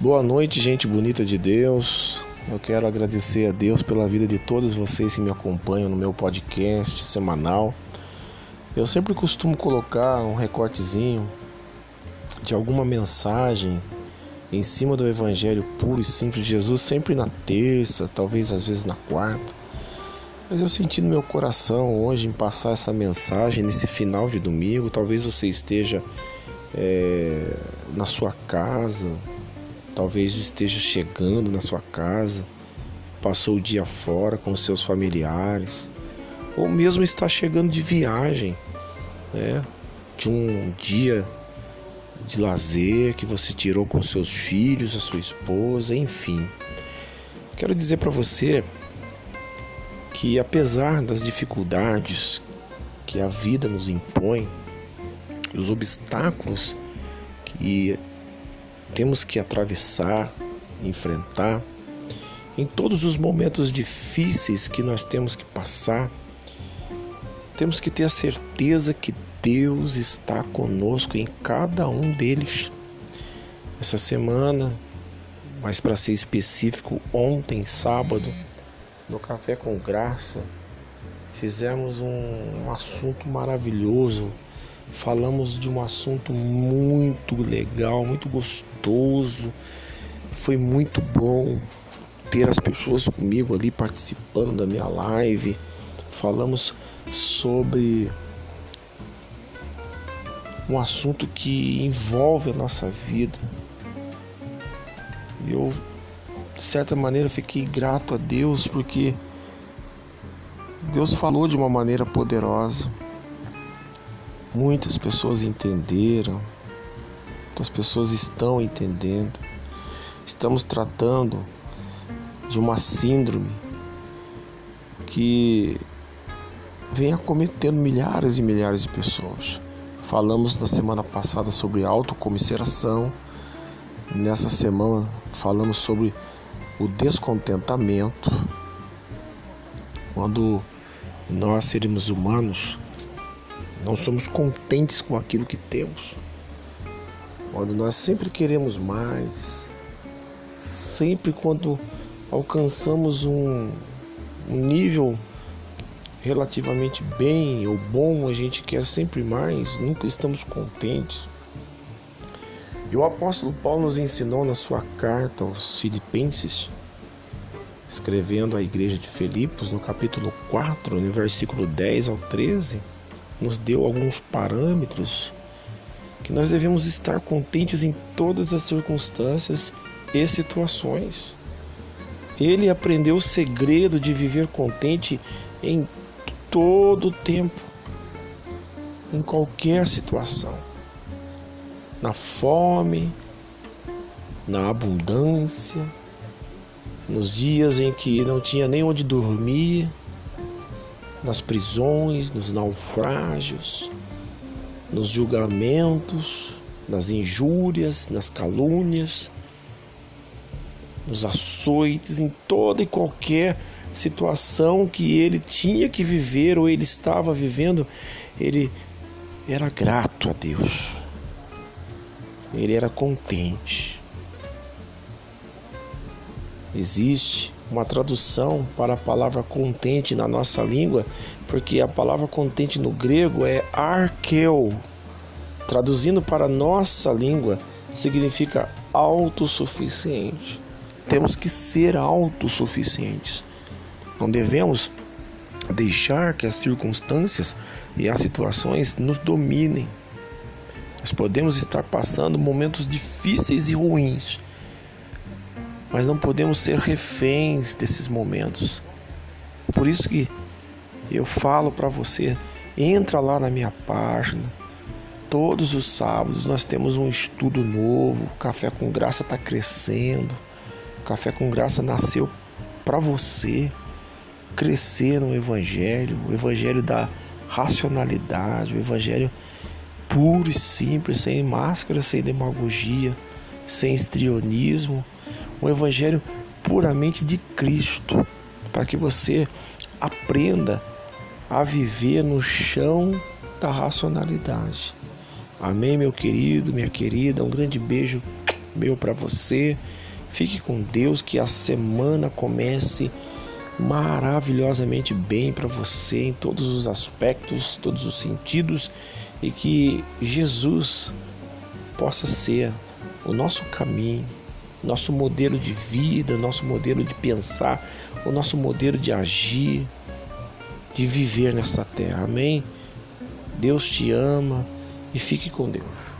Boa noite, gente bonita de Deus. Eu quero agradecer a Deus pela vida de todos vocês que me acompanham no meu podcast semanal. Eu sempre costumo colocar um recortezinho de alguma mensagem em cima do evangelho puro e simples de Jesus, sempre na terça, talvez às vezes na quarta. Mas eu senti no meu coração hoje em passar essa mensagem nesse final de domingo. Talvez você esteja é, na sua casa, Talvez esteja chegando na sua casa, passou o dia fora com seus familiares, ou mesmo está chegando de viagem, né? De um dia de lazer que você tirou com seus filhos, a sua esposa, enfim. Quero dizer para você que apesar das dificuldades que a vida nos impõe, os obstáculos que temos que atravessar, enfrentar. Em todos os momentos difíceis que nós temos que passar, temos que ter a certeza que Deus está conosco em cada um deles. Essa semana, mas para ser específico, ontem, sábado, no Café com Graça, fizemos um, assunto maravilhoso Falamos de um assunto muito legal, muito gostoso. Foi muito bom ter as pessoas comigo ali participando da minha live. Falamos sobre um assunto que envolve a nossa vida. Eu, de certa maneira, fiquei grato a Deus porque Deus falou de uma maneira poderosa. Muitas pessoas entenderam, muitas pessoas estão entendendo. Estamos tratando de uma síndrome que vem acometendo milhares e milhares de pessoas. Falamos na semana passada sobre autocomiseração. Nessa semana falamos sobre o descontentamento. Quando nós, seres humanos, não somos contentes com aquilo que temos. Quando nós sempre queremos mais, sempre quando alcançamos um, um nível relativamente bem ou bom, a gente quer sempre mais, nunca estamos contentes. E o apóstolo Paulo nos ensinou na sua carta aos Filipenses, escrevendo à igreja de Filipos, no capítulo 4, no versículo 10 ao 13, nos deu alguns parâmetros que nós devemos estar contentes em todas as circunstâncias e situações. Ele aprendeu o segredo de viver contente em todo o tempo, em qualquer situação. Na fome, na abundância, nos dias em que não tinha nem onde dormir, nas prisões, nos naufrágios, nos julgamentos, nas injúrias, nas calúnias, nos açoites, em toda e qualquer situação que ele tinha que viver ou ele estava vivendo, ele era grato a Deus. Ele era contente. Existe uma tradução para a palavra contente na nossa língua, porque a palavra contente no grego é arqueu. Traduzindo para nossa língua, significa autossuficiente. Temos que ser autossuficientes. Não devemos deixar que as circunstâncias e as situações nos dominem. Nós podemos estar passando momentos difíceis e ruins, mas não podemos ser reféns desses momentos. Por isso que eu falo para você, entra lá na minha página. Todos os sábados nós temos um estudo novo. Café com Graça está crescendo. Café com Graça nasceu para você crescer no Evangelho, o Evangelho da racionalidade, o Evangelho puro e simples, sem máscara, sem demagogia, sem estrionismo, um evangelho puramente de Cristo, para que você aprenda a viver no chão da racionalidade. Amém, meu querido, minha querida. Um grande beijo meu para você. Fique com Deus, que a semana comece maravilhosamente bem para você em todos os aspectos, todos os sentidos e que Jesus possa ser o nosso caminho, nosso modelo de vida, nosso modelo de pensar, o nosso modelo de agir, de viver nessa terra. Amém? Deus te ama e fique com Deus.